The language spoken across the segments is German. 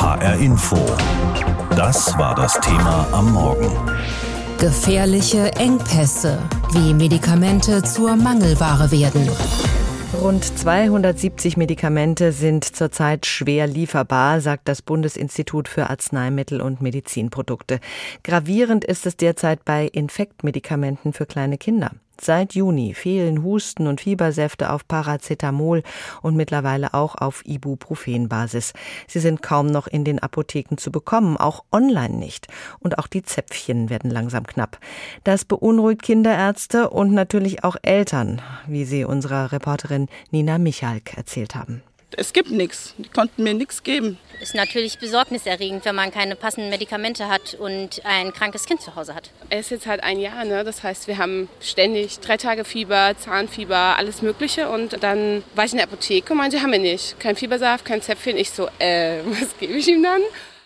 HR Info. Das war das Thema am Morgen. Gefährliche Engpässe, wie Medikamente zur Mangelware werden. Rund 270 Medikamente sind zurzeit schwer lieferbar, sagt das Bundesinstitut für Arzneimittel und Medizinprodukte. Gravierend ist es derzeit bei Infektmedikamenten für kleine Kinder. Seit Juni fehlen Husten- und Fiebersäfte auf Paracetamol und mittlerweile auch auf Ibuprofen-Basis. Sie sind kaum noch in den Apotheken zu bekommen, auch online nicht. Und auch die Zäpfchen werden langsam knapp. Das beunruhigt Kinderärzte und natürlich auch Eltern, wie sie unserer Reporterin Nina Michalk erzählt haben es gibt nichts. Die konnten mir nichts geben. Ist natürlich besorgniserregend, wenn man keine passenden Medikamente hat und ein krankes Kind zu Hause hat. Es ist jetzt halt ein Jahr, ne? das heißt, wir haben ständig drei Tage Fieber, Zahnfieber, alles Mögliche. Und dann war ich in der Apotheke und meinte, haben wir nicht. Kein Fiebersaft, kein Zäpfchen. Ich so, äh, was gebe ich ihm dann?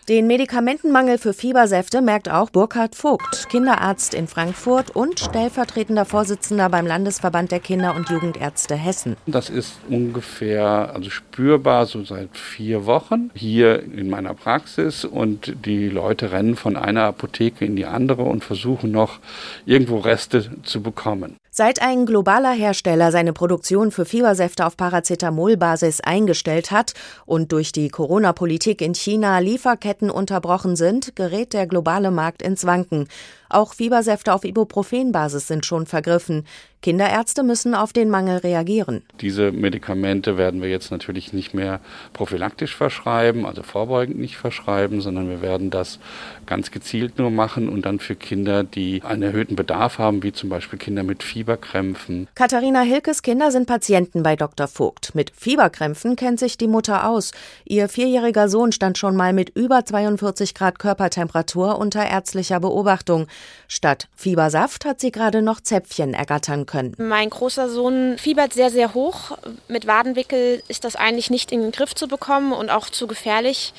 Den Medikamentenmangel für Fiebersäfte merkt auch Burkhard Vogt, Kinderarzt in Frankfurt und stellvertretender Vorsitzender beim Landesverband der Kinder- und Jugendärzte Hessen. Das ist ungefähr also spürbar so seit vier Wochen hier in meiner Praxis und die Leute rennen von einer Apotheke in die andere und versuchen noch irgendwo Reste zu bekommen. Seit ein globaler Hersteller seine Produktion für Fiebersäfte auf Paracetamolbasis eingestellt hat und durch die Corona-Politik in China Lieferketten unterbrochen sind, gerät der globale Markt ins Wanken. Auch Fiebersäfte auf Ibuprofenbasis sind schon vergriffen. Kinderärzte müssen auf den Mangel reagieren. Diese Medikamente werden wir jetzt natürlich nicht mehr prophylaktisch verschreiben, also vorbeugend nicht verschreiben, sondern wir werden das ganz gezielt nur machen und dann für Kinder, die einen erhöhten Bedarf haben, wie zum Beispiel Kinder mit Fieberkrämpfen. Katharina Hilkes Kinder sind Patienten bei Dr. Vogt. Mit Fieberkrämpfen kennt sich die Mutter aus. Ihr vierjähriger Sohn stand schon mal mit über 42 Grad Körpertemperatur unter ärztlicher Beobachtung. Statt Fiebersaft hat sie gerade noch Zäpfchen ergattern können. Mein großer Sohn fiebert sehr, sehr hoch. Mit Wadenwickel ist das eigentlich nicht in den Griff zu bekommen und auch zu gefährlich.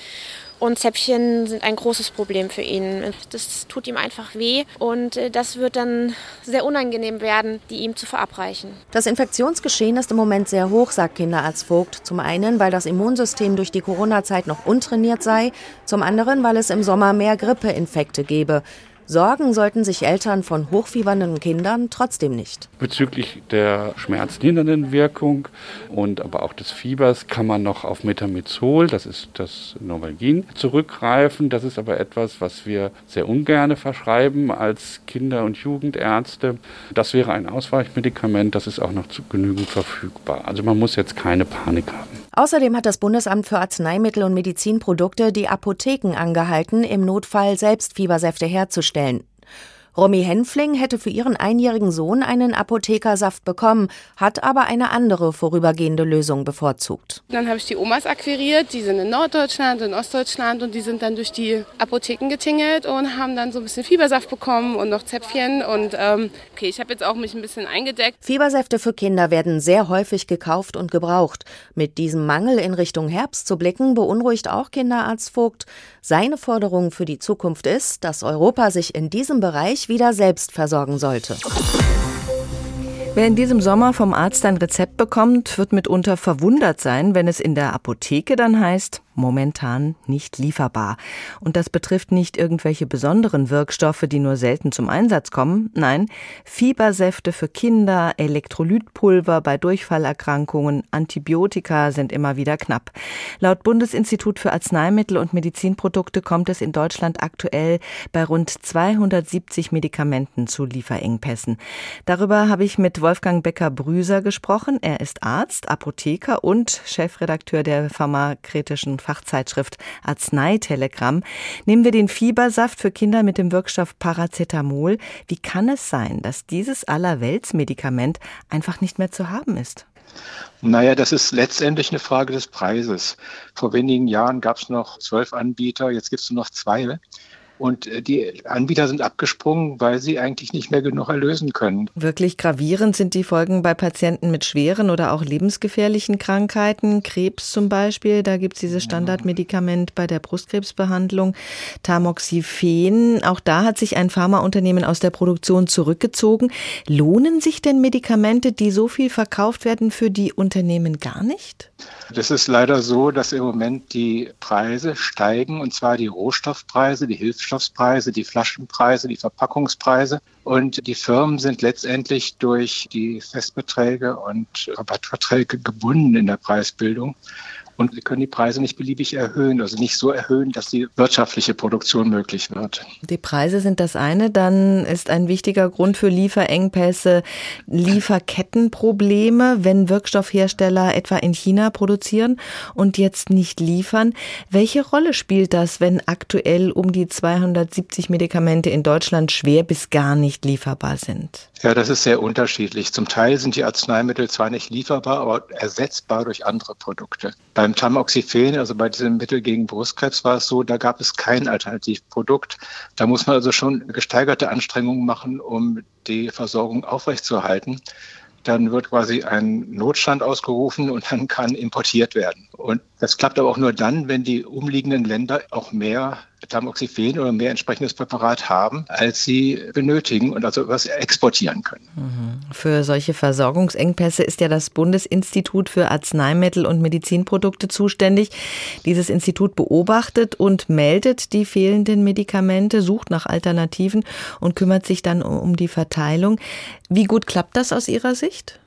Und Zäpfchen sind ein großes Problem für ihn. Das tut ihm einfach weh und äh, das wird dann sehr unangenehm werden, die ihm zu verabreichen. Das Infektionsgeschehen ist im Moment sehr hoch, sagt Kinderarzt Vogt. Zum einen, weil das Immunsystem durch die Corona-Zeit noch untrainiert sei, zum anderen, weil es im Sommer mehr Grippeinfekte gebe. Sorgen sollten sich Eltern von hochfiebernden Kindern trotzdem nicht. Bezüglich der schmerzlindernden Wirkung und aber auch des Fiebers kann man noch auf Metamizol, das ist das Novalgin, zurückgreifen. Das ist aber etwas, was wir sehr ungern verschreiben als Kinder- und Jugendärzte. Das wäre ein Ausweichmedikament, das ist auch noch zu genügend verfügbar. Also man muss jetzt keine Panik haben. Außerdem hat das Bundesamt für Arzneimittel und Medizinprodukte die Apotheken angehalten, im Notfall selbst Fiebersäfte herzustellen. Romy Henfling hätte für ihren einjährigen Sohn einen Apothekersaft bekommen, hat aber eine andere vorübergehende Lösung bevorzugt. Dann habe ich die Omas akquiriert, die sind in Norddeutschland, in Ostdeutschland und die sind dann durch die Apotheken getingelt und haben dann so ein bisschen Fiebersaft bekommen und noch Zäpfchen und ähm, okay, ich habe jetzt auch mich ein bisschen eingedeckt. Fiebersäfte für Kinder werden sehr häufig gekauft und gebraucht. Mit diesem Mangel in Richtung Herbst zu blicken, beunruhigt auch Kinderarzt Vogt. Seine Forderung für die Zukunft ist, dass Europa sich in diesem Bereich wieder selbst versorgen sollte. Wer in diesem Sommer vom Arzt ein Rezept bekommt, wird mitunter verwundert sein, wenn es in der Apotheke dann heißt, momentan nicht lieferbar. Und das betrifft nicht irgendwelche besonderen Wirkstoffe, die nur selten zum Einsatz kommen. Nein, Fiebersäfte für Kinder, Elektrolytpulver bei Durchfallerkrankungen, Antibiotika sind immer wieder knapp. Laut Bundesinstitut für Arzneimittel und Medizinprodukte kommt es in Deutschland aktuell bei rund 270 Medikamenten zu Lieferengpässen. Darüber habe ich mit Wolfgang Becker-Brüser gesprochen. Er ist Arzt, Apotheker und Chefredakteur der pharmakritischen Fachzeitschrift Arzneitelegramm, nehmen wir den Fiebersaft für Kinder mit dem Wirkstoff Paracetamol. Wie kann es sein, dass dieses Allerweltsmedikament einfach nicht mehr zu haben ist? Naja, das ist letztendlich eine Frage des Preises. Vor wenigen Jahren gab es noch zwölf Anbieter, jetzt gibt es nur noch zwei. Und äh, die Anbieter sind abgesprungen, weil sie eigentlich nicht mehr genug erlösen können. Wirklich gravierend sind die Folgen bei Patienten mit schweren oder auch lebensgefährlichen Krankheiten. Krebs zum Beispiel, da gibt es dieses Standardmedikament bei der Brustkrebsbehandlung, Tamoxifen. Auch da hat sich ein Pharmaunternehmen aus der Produktion zurückgezogen. Lohnen sich denn Medikamente, die so viel verkauft werden, für die Unternehmen gar nicht? Das ist leider so, dass im Moment die Preise steigen, und zwar die Rohstoffpreise, die Hilfsstoffpreise, die Flaschenpreise, die Verpackungspreise. Und die Firmen sind letztendlich durch die Festbeträge und Rabattverträge gebunden in der Preisbildung und sie können die Preise nicht beliebig erhöhen, also nicht so erhöhen, dass die wirtschaftliche Produktion möglich wird. Die Preise sind das eine, dann ist ein wichtiger Grund für Lieferengpässe Lieferkettenprobleme, wenn Wirkstoffhersteller etwa in China produzieren und jetzt nicht liefern. Welche Rolle spielt das, wenn aktuell um die 270 Medikamente in Deutschland schwer bis gar nicht lieferbar sind? Ja, das ist sehr unterschiedlich. Zum Teil sind die Arzneimittel zwar nicht lieferbar, aber ersetzbar durch andere Produkte. Beim Tamoxifen, also bei diesem Mittel gegen Brustkrebs, war es so, da gab es kein Alternativprodukt. Da muss man also schon gesteigerte Anstrengungen machen, um die Versorgung aufrechtzuerhalten dann wird quasi ein Notstand ausgerufen und dann kann importiert werden. Und das klappt aber auch nur dann, wenn die umliegenden Länder auch mehr Tamoxifen oder mehr entsprechendes Präparat haben, als sie benötigen und also was exportieren können. Mhm. Für solche Versorgungsengpässe ist ja das Bundesinstitut für Arzneimittel und Medizinprodukte zuständig. Dieses Institut beobachtet und meldet die fehlenden Medikamente, sucht nach Alternativen und kümmert sich dann um die Verteilung. Wie gut klappt das aus Ihrer Sicht?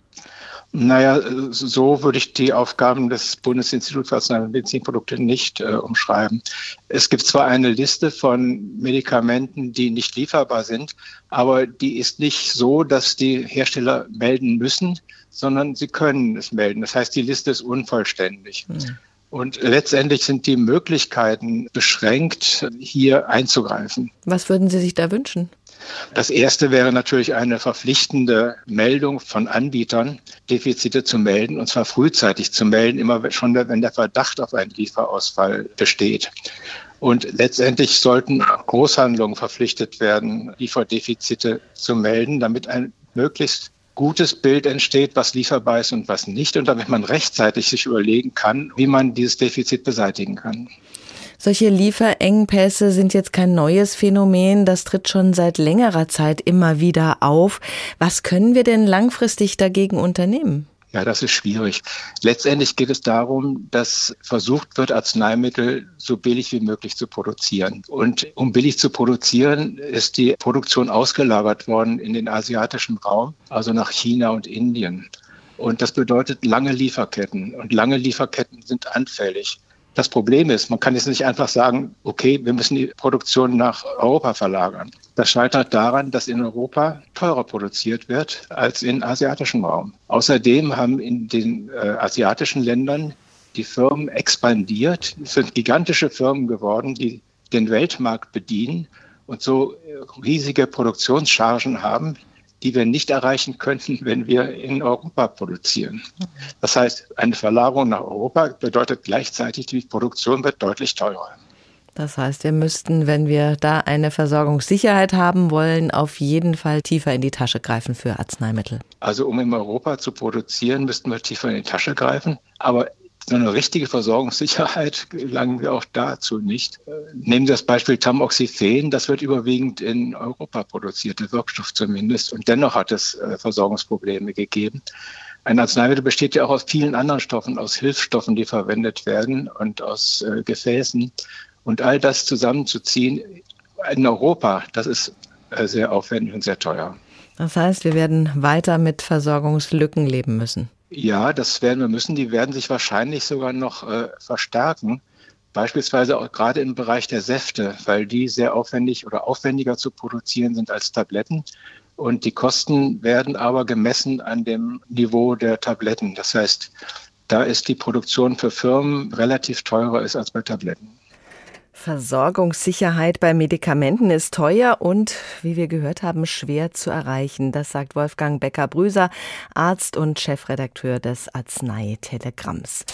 Naja, so würde ich die Aufgaben des Bundesinstituts für Arzneimittel und Medizinprodukte nicht äh, umschreiben. Es gibt zwar eine Liste von Medikamenten, die nicht lieferbar sind, aber die ist nicht so, dass die Hersteller melden müssen, sondern sie können es melden. Das heißt, die Liste ist unvollständig. Mhm. Und letztendlich sind die Möglichkeiten beschränkt, hier einzugreifen. Was würden Sie sich da wünschen? Das erste wäre natürlich eine verpflichtende Meldung von Anbietern, Defizite zu melden, und zwar frühzeitig zu melden, immer schon, wenn der Verdacht auf einen Lieferausfall besteht. Und letztendlich sollten Großhandlungen verpflichtet werden, Lieferdefizite zu melden, damit ein möglichst gutes Bild entsteht, was lieferbar ist und was nicht, und damit man rechtzeitig sich überlegen kann, wie man dieses Defizit beseitigen kann. Solche Lieferengpässe sind jetzt kein neues Phänomen, das tritt schon seit längerer Zeit immer wieder auf. Was können wir denn langfristig dagegen unternehmen? Ja, das ist schwierig. Letztendlich geht es darum, dass versucht wird, Arzneimittel so billig wie möglich zu produzieren. Und um billig zu produzieren, ist die Produktion ausgelagert worden in den asiatischen Raum, also nach China und Indien. Und das bedeutet lange Lieferketten. Und lange Lieferketten sind anfällig. Das Problem ist, man kann jetzt nicht einfach sagen, okay, wir müssen die Produktion nach Europa verlagern. Das scheitert daran, dass in Europa teurer produziert wird als im asiatischen Raum. Außerdem haben in den äh, asiatischen Ländern die Firmen expandiert. Es sind gigantische Firmen geworden, die den Weltmarkt bedienen und so äh, riesige Produktionschargen haben, die wir nicht erreichen könnten, wenn wir in Europa produzieren. Das heißt, eine Verlagerung nach Europa bedeutet gleichzeitig, die Produktion wird deutlich teurer. Das heißt, wir müssten, wenn wir da eine Versorgungssicherheit haben wollen, auf jeden Fall tiefer in die Tasche greifen für Arzneimittel. Also um in Europa zu produzieren, müssten wir tiefer in die Tasche greifen. Aber eine richtige Versorgungssicherheit gelangen wir auch dazu nicht. Nehmen Sie das Beispiel Tamoxifen, das wird überwiegend in Europa produziert, der Wirkstoff zumindest. Und dennoch hat es äh, Versorgungsprobleme gegeben. Ein Arzneimittel besteht ja auch aus vielen anderen Stoffen, aus Hilfsstoffen, die verwendet werden und aus äh, Gefäßen. Und all das zusammenzuziehen in Europa, das ist äh, sehr aufwendig und sehr teuer. Das heißt, wir werden weiter mit Versorgungslücken leben müssen. Ja, das werden wir müssen. Die werden sich wahrscheinlich sogar noch äh, verstärken. Beispielsweise auch gerade im Bereich der Säfte, weil die sehr aufwendig oder aufwendiger zu produzieren sind als Tabletten. Und die Kosten werden aber gemessen an dem Niveau der Tabletten. Das heißt, da ist die Produktion für Firmen relativ teurer ist als bei Tabletten. Versorgungssicherheit bei Medikamenten ist teuer und, wie wir gehört haben, schwer zu erreichen. Das sagt Wolfgang Becker-Brüser, Arzt und Chefredakteur des Arzneitelegramms.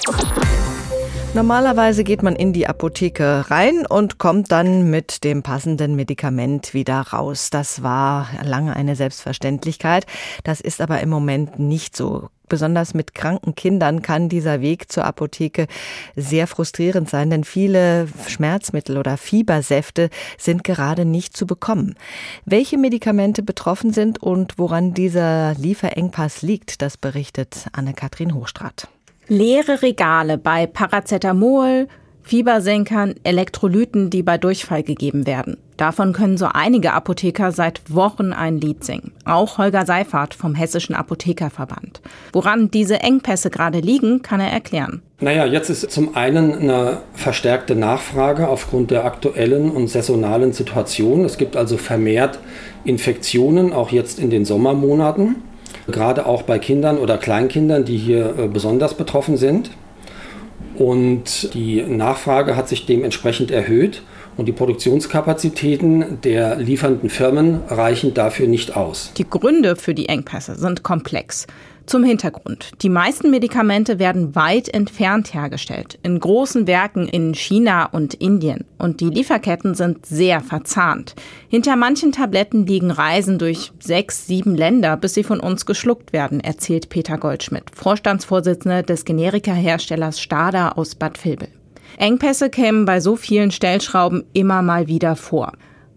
Normalerweise geht man in die Apotheke rein und kommt dann mit dem passenden Medikament wieder raus. Das war lange eine Selbstverständlichkeit. Das ist aber im Moment nicht so. Besonders mit kranken Kindern kann dieser Weg zur Apotheke sehr frustrierend sein, denn viele Schmerzmittel oder Fiebersäfte sind gerade nicht zu bekommen. Welche Medikamente betroffen sind und woran dieser Lieferengpass liegt, das berichtet Anne-Kathrin Hochstrat. Leere Regale bei Paracetamol, Fiebersenkern, Elektrolyten, die bei Durchfall gegeben werden. Davon können so einige Apotheker seit Wochen ein Lied singen. Auch Holger Seifert vom Hessischen Apothekerverband. Woran diese Engpässe gerade liegen, kann er erklären. Naja, jetzt ist zum einen eine verstärkte Nachfrage aufgrund der aktuellen und saisonalen Situation. Es gibt also vermehrt Infektionen, auch jetzt in den Sommermonaten gerade auch bei Kindern oder Kleinkindern, die hier äh, besonders betroffen sind. Und die Nachfrage hat sich dementsprechend erhöht und die Produktionskapazitäten der liefernden Firmen reichen dafür nicht aus. Die Gründe für die Engpässe sind komplex. Zum Hintergrund. Die meisten Medikamente werden weit entfernt hergestellt, in großen Werken in China und Indien. Und die Lieferketten sind sehr verzahnt. Hinter manchen Tabletten liegen Reisen durch sechs, sieben Länder, bis sie von uns geschluckt werden, erzählt Peter Goldschmidt, Vorstandsvorsitzender des Generikaherstellers Stada aus Bad Vilbel. Engpässe kämen bei so vielen Stellschrauben immer mal wieder vor.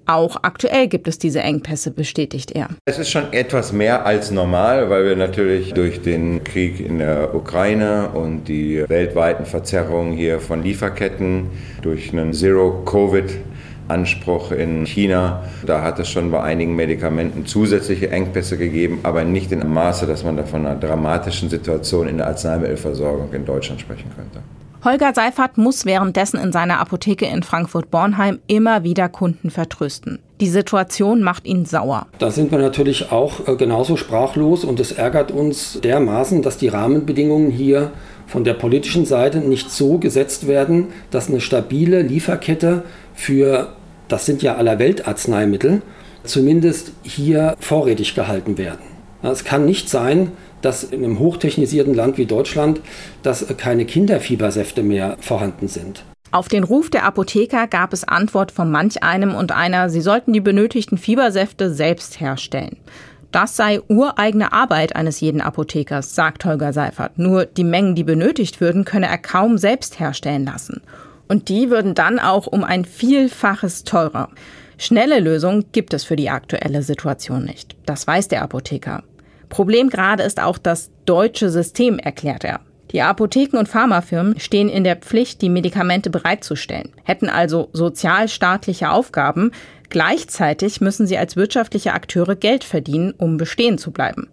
Auch aktuell gibt es diese Engpässe, bestätigt er. Es ist schon etwas mehr als normal, weil wir natürlich durch den Krieg in der Ukraine und die weltweiten Verzerrungen hier von Lieferketten durch einen Zero-Covid Anspruch in China. Da hat es schon bei einigen Medikamenten zusätzliche Engpässe gegeben, aber nicht in einem Maße, dass man da von einer dramatischen Situation in der Arzneimittelversorgung in Deutschland sprechen könnte. Holger Seifert muss währenddessen in seiner Apotheke in Frankfurt-Bornheim immer wieder Kunden vertrösten. Die Situation macht ihn sauer. Da sind wir natürlich auch äh, genauso sprachlos und es ärgert uns dermaßen, dass die Rahmenbedingungen hier von der politischen Seite nicht so gesetzt werden, dass eine stabile Lieferkette für, das sind ja aller Weltarzneimittel, zumindest hier vorrätig gehalten werden. Es kann nicht sein, dass in einem hochtechnisierten Land wie Deutschland, dass keine Kinderfiebersäfte mehr vorhanden sind. Auf den Ruf der Apotheker gab es Antwort von manch einem und einer, sie sollten die benötigten Fiebersäfte selbst herstellen. Das sei ureigene Arbeit eines jeden Apothekers, sagt Holger Seifert. Nur die Mengen, die benötigt würden, könne er kaum selbst herstellen lassen. Und die würden dann auch um ein Vielfaches teurer. Schnelle Lösungen gibt es für die aktuelle Situation nicht. Das weiß der Apotheker. Problem gerade ist auch das deutsche System, erklärt er. Die Apotheken und Pharmafirmen stehen in der Pflicht, die Medikamente bereitzustellen, hätten also sozialstaatliche Aufgaben. Gleichzeitig müssen sie als wirtschaftliche Akteure Geld verdienen, um bestehen zu bleiben.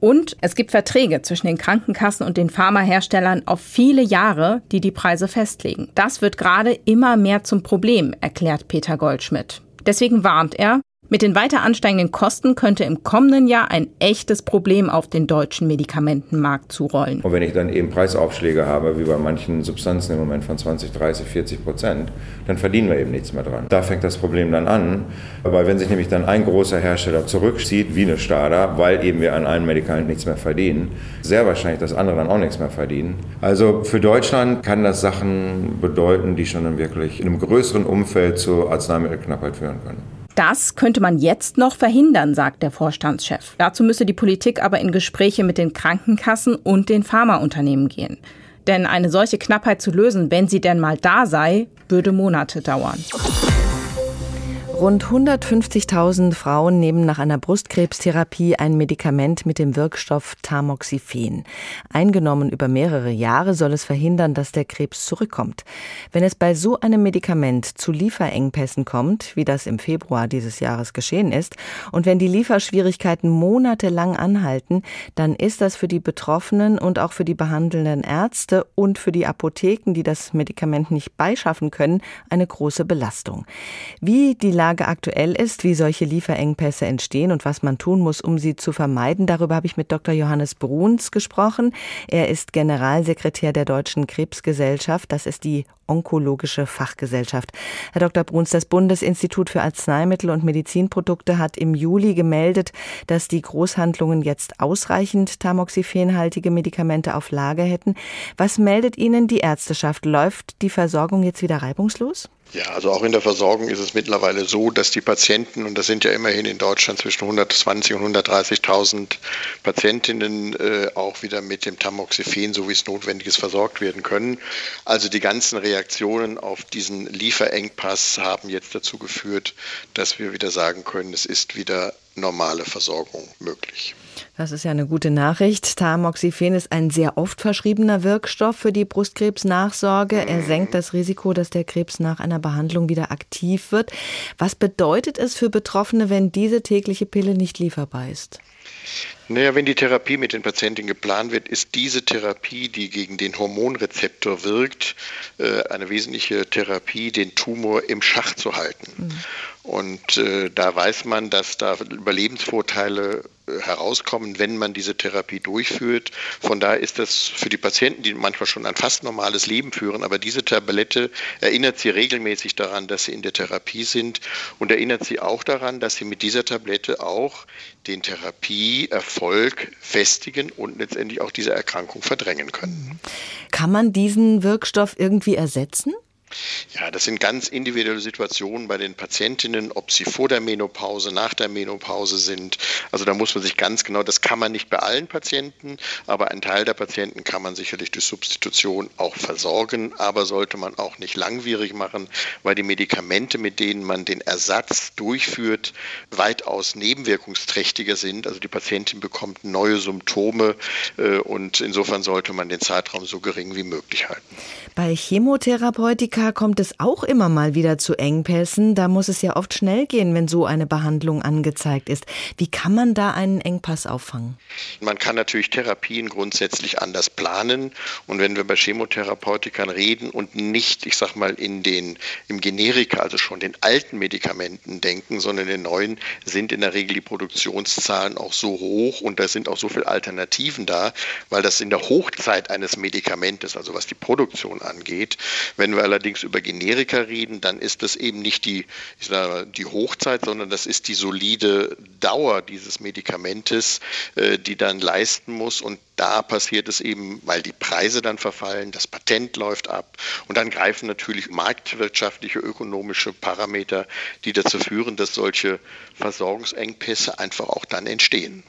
Und es gibt Verträge zwischen den Krankenkassen und den Pharmaherstellern auf viele Jahre, die die Preise festlegen. Das wird gerade immer mehr zum Problem, erklärt Peter Goldschmidt. Deswegen warnt er, mit den weiter ansteigenden Kosten könnte im kommenden Jahr ein echtes Problem auf den deutschen Medikamentenmarkt zurollen. Und wenn ich dann eben Preisaufschläge habe, wie bei manchen Substanzen im Moment von 20, 30, 40 Prozent, dann verdienen wir eben nichts mehr dran. Da fängt das Problem dann an, weil wenn sich nämlich dann ein großer Hersteller zurückzieht, wie eine Stada, weil eben wir an einem Medikament nichts mehr verdienen, sehr wahrscheinlich, dass andere dann auch nichts mehr verdienen. Also für Deutschland kann das Sachen bedeuten, die schon wirklich in einem größeren Umfeld zur Arzneimittelknappheit führen können. Das könnte man jetzt noch verhindern, sagt der Vorstandschef. Dazu müsse die Politik aber in Gespräche mit den Krankenkassen und den Pharmaunternehmen gehen. Denn eine solche Knappheit zu lösen, wenn sie denn mal da sei, würde Monate dauern. Rund 150.000 Frauen nehmen nach einer Brustkrebstherapie ein Medikament mit dem Wirkstoff Tamoxifen. Eingenommen über mehrere Jahre soll es verhindern, dass der Krebs zurückkommt. Wenn es bei so einem Medikament zu Lieferengpässen kommt, wie das im Februar dieses Jahres geschehen ist, und wenn die Lieferschwierigkeiten monatelang anhalten, dann ist das für die Betroffenen und auch für die behandelnden Ärzte und für die Apotheken, die das Medikament nicht beischaffen können, eine große Belastung. Wie die Lage Lage aktuell ist, wie solche Lieferengpässe entstehen und was man tun muss, um sie zu vermeiden. Darüber habe ich mit Dr. Johannes Bruns gesprochen. Er ist Generalsekretär der Deutschen Krebsgesellschaft. Das ist die Onkologische Fachgesellschaft. Herr Dr. Bruns, das Bundesinstitut für Arzneimittel und Medizinprodukte hat im Juli gemeldet, dass die Großhandlungen jetzt ausreichend tamoxifenhaltige Medikamente auf Lager hätten. Was meldet Ihnen die Ärzteschaft? Läuft die Versorgung jetzt wieder reibungslos? Ja, also auch in der Versorgung ist es mittlerweile so, dass die Patienten, und das sind ja immerhin in Deutschland zwischen 120 und 130.000 Patientinnen, äh, auch wieder mit dem Tamoxifen, so wie es notwendig ist, versorgt werden können. Also die ganzen Reaktionen auf diesen Lieferengpass haben jetzt dazu geführt, dass wir wieder sagen können, es ist wieder normale Versorgung möglich. Das ist ja eine gute Nachricht. Tamoxifen ist ein sehr oft verschriebener Wirkstoff für die Brustkrebsnachsorge. Er senkt das Risiko, dass der Krebs nach einer Behandlung wieder aktiv wird. Was bedeutet es für Betroffene, wenn diese tägliche Pille nicht lieferbar ist? Naja, wenn die Therapie mit den Patienten geplant wird, ist diese Therapie, die gegen den Hormonrezeptor wirkt, äh, eine wesentliche Therapie, den Tumor im Schach zu halten. Mhm. Und äh, da weiß man, dass da Überlebensvorteile äh, herauskommen, wenn man diese Therapie durchführt. Von daher ist das für die Patienten, die manchmal schon ein fast normales Leben führen, aber diese Tablette erinnert sie regelmäßig daran, dass sie in der Therapie sind und erinnert sie auch daran, dass sie mit dieser Tablette auch den Therapieerfolg festigen und letztendlich auch diese Erkrankung verdrängen können. Kann man diesen Wirkstoff irgendwie ersetzen? Ja, das sind ganz individuelle Situationen bei den Patientinnen, ob sie vor der Menopause, nach der Menopause sind. Also da muss man sich ganz genau, das kann man nicht bei allen Patienten, aber ein Teil der Patienten kann man sicherlich durch Substitution auch versorgen, aber sollte man auch nicht langwierig machen, weil die Medikamente, mit denen man den Ersatz durchführt, weitaus nebenwirkungsträchtiger sind. Also die Patientin bekommt neue Symptome äh, und insofern sollte man den Zeitraum so gering wie möglich halten. Bei Chemotherapeutika kommt es auch immer mal wieder zu Engpässen. Da muss es ja oft schnell gehen, wenn so eine Behandlung angezeigt ist. Wie kann man da einen Engpass auffangen? Man kann natürlich Therapien grundsätzlich anders planen. Und wenn wir bei Chemotherapeutikern reden und nicht, ich sag mal, in den, im Generika, also schon den alten Medikamenten denken, sondern den neuen, sind in der Regel die Produktionszahlen auch so hoch und da sind auch so viele Alternativen da, weil das in der Hochzeit eines Medikamentes, also was die Produktion angeht. Wenn wir allerdings über Generika reden, dann ist das eben nicht die, ich sage, die Hochzeit, sondern das ist die solide Dauer dieses Medikamentes, äh, die dann leisten muss. Und da passiert es eben, weil die Preise dann verfallen, das Patent läuft ab und dann greifen natürlich marktwirtschaftliche, ökonomische Parameter, die dazu führen, dass solche Versorgungsengpässe einfach auch dann entstehen.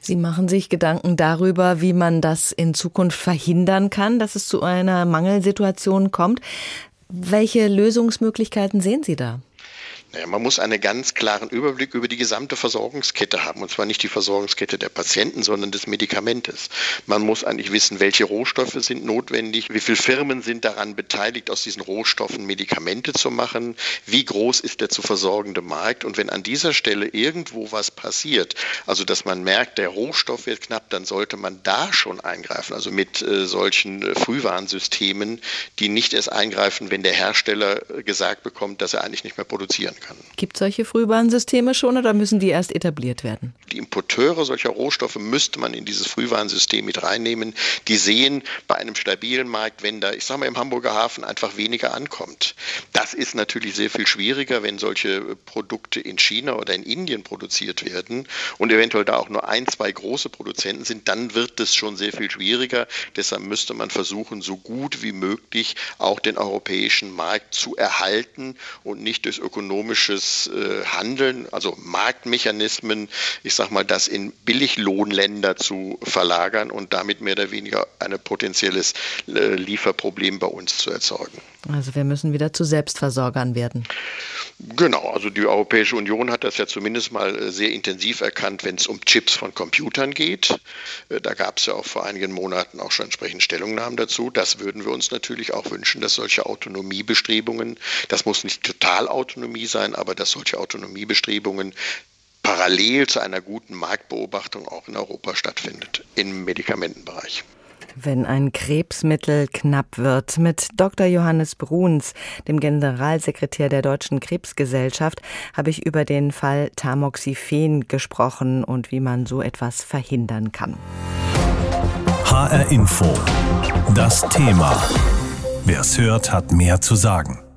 Sie machen sich Gedanken darüber, wie man das in Zukunft verhindern kann, dass es zu einer Mangelsituation kommt. Welche Lösungsmöglichkeiten sehen Sie da? Naja, man muss einen ganz klaren Überblick über die gesamte Versorgungskette haben. Und zwar nicht die Versorgungskette der Patienten, sondern des Medikamentes. Man muss eigentlich wissen, welche Rohstoffe sind notwendig, wie viele Firmen sind daran beteiligt, aus diesen Rohstoffen Medikamente zu machen, wie groß ist der zu versorgende Markt. Und wenn an dieser Stelle irgendwo was passiert, also dass man merkt, der Rohstoff wird knapp, dann sollte man da schon eingreifen. Also mit äh, solchen äh, Frühwarnsystemen, die nicht erst eingreifen, wenn der Hersteller gesagt bekommt, dass er eigentlich nicht mehr produzieren kann. Gibt es solche Frühwarnsysteme schon oder müssen die erst etabliert werden? Die Importeure solcher Rohstoffe müsste man in dieses Frühwarnsystem mit reinnehmen. Die sehen bei einem stabilen Markt, wenn da, ich sage mal, im Hamburger Hafen einfach weniger ankommt. Das ist natürlich sehr viel schwieriger, wenn solche Produkte in China oder in Indien produziert werden und eventuell da auch nur ein, zwei große Produzenten sind, dann wird es schon sehr viel schwieriger. Deshalb müsste man versuchen, so gut wie möglich auch den europäischen Markt zu erhalten und nicht durch ökonomische ökonomisches äh, Handeln, also Marktmechanismen, ich sage mal, das in Billiglohnländer zu verlagern und damit mehr oder weniger ein potenzielles äh, Lieferproblem bei uns zu erzeugen. Also wir müssen wieder zu Selbstversorgern werden. Genau, also die Europäische Union hat das ja zumindest mal äh, sehr intensiv erkannt, wenn es um Chips von Computern geht. Da gab es ja auch vor einigen Monaten auch schon entsprechende Stellungnahmen dazu. Das würden wir uns natürlich auch wünschen, dass solche Autonomiebestrebungen, das muss nicht Totalautonomie sein, aber dass solche Autonomiebestrebungen parallel zu einer guten Marktbeobachtung auch in Europa stattfindet, im Medikamentenbereich wenn ein Krebsmittel knapp wird. Mit Dr. Johannes Bruns, dem Generalsekretär der Deutschen Krebsgesellschaft, habe ich über den Fall Tamoxifen gesprochen und wie man so etwas verhindern kann. HR Info. Das Thema. Wer es hört, hat mehr zu sagen.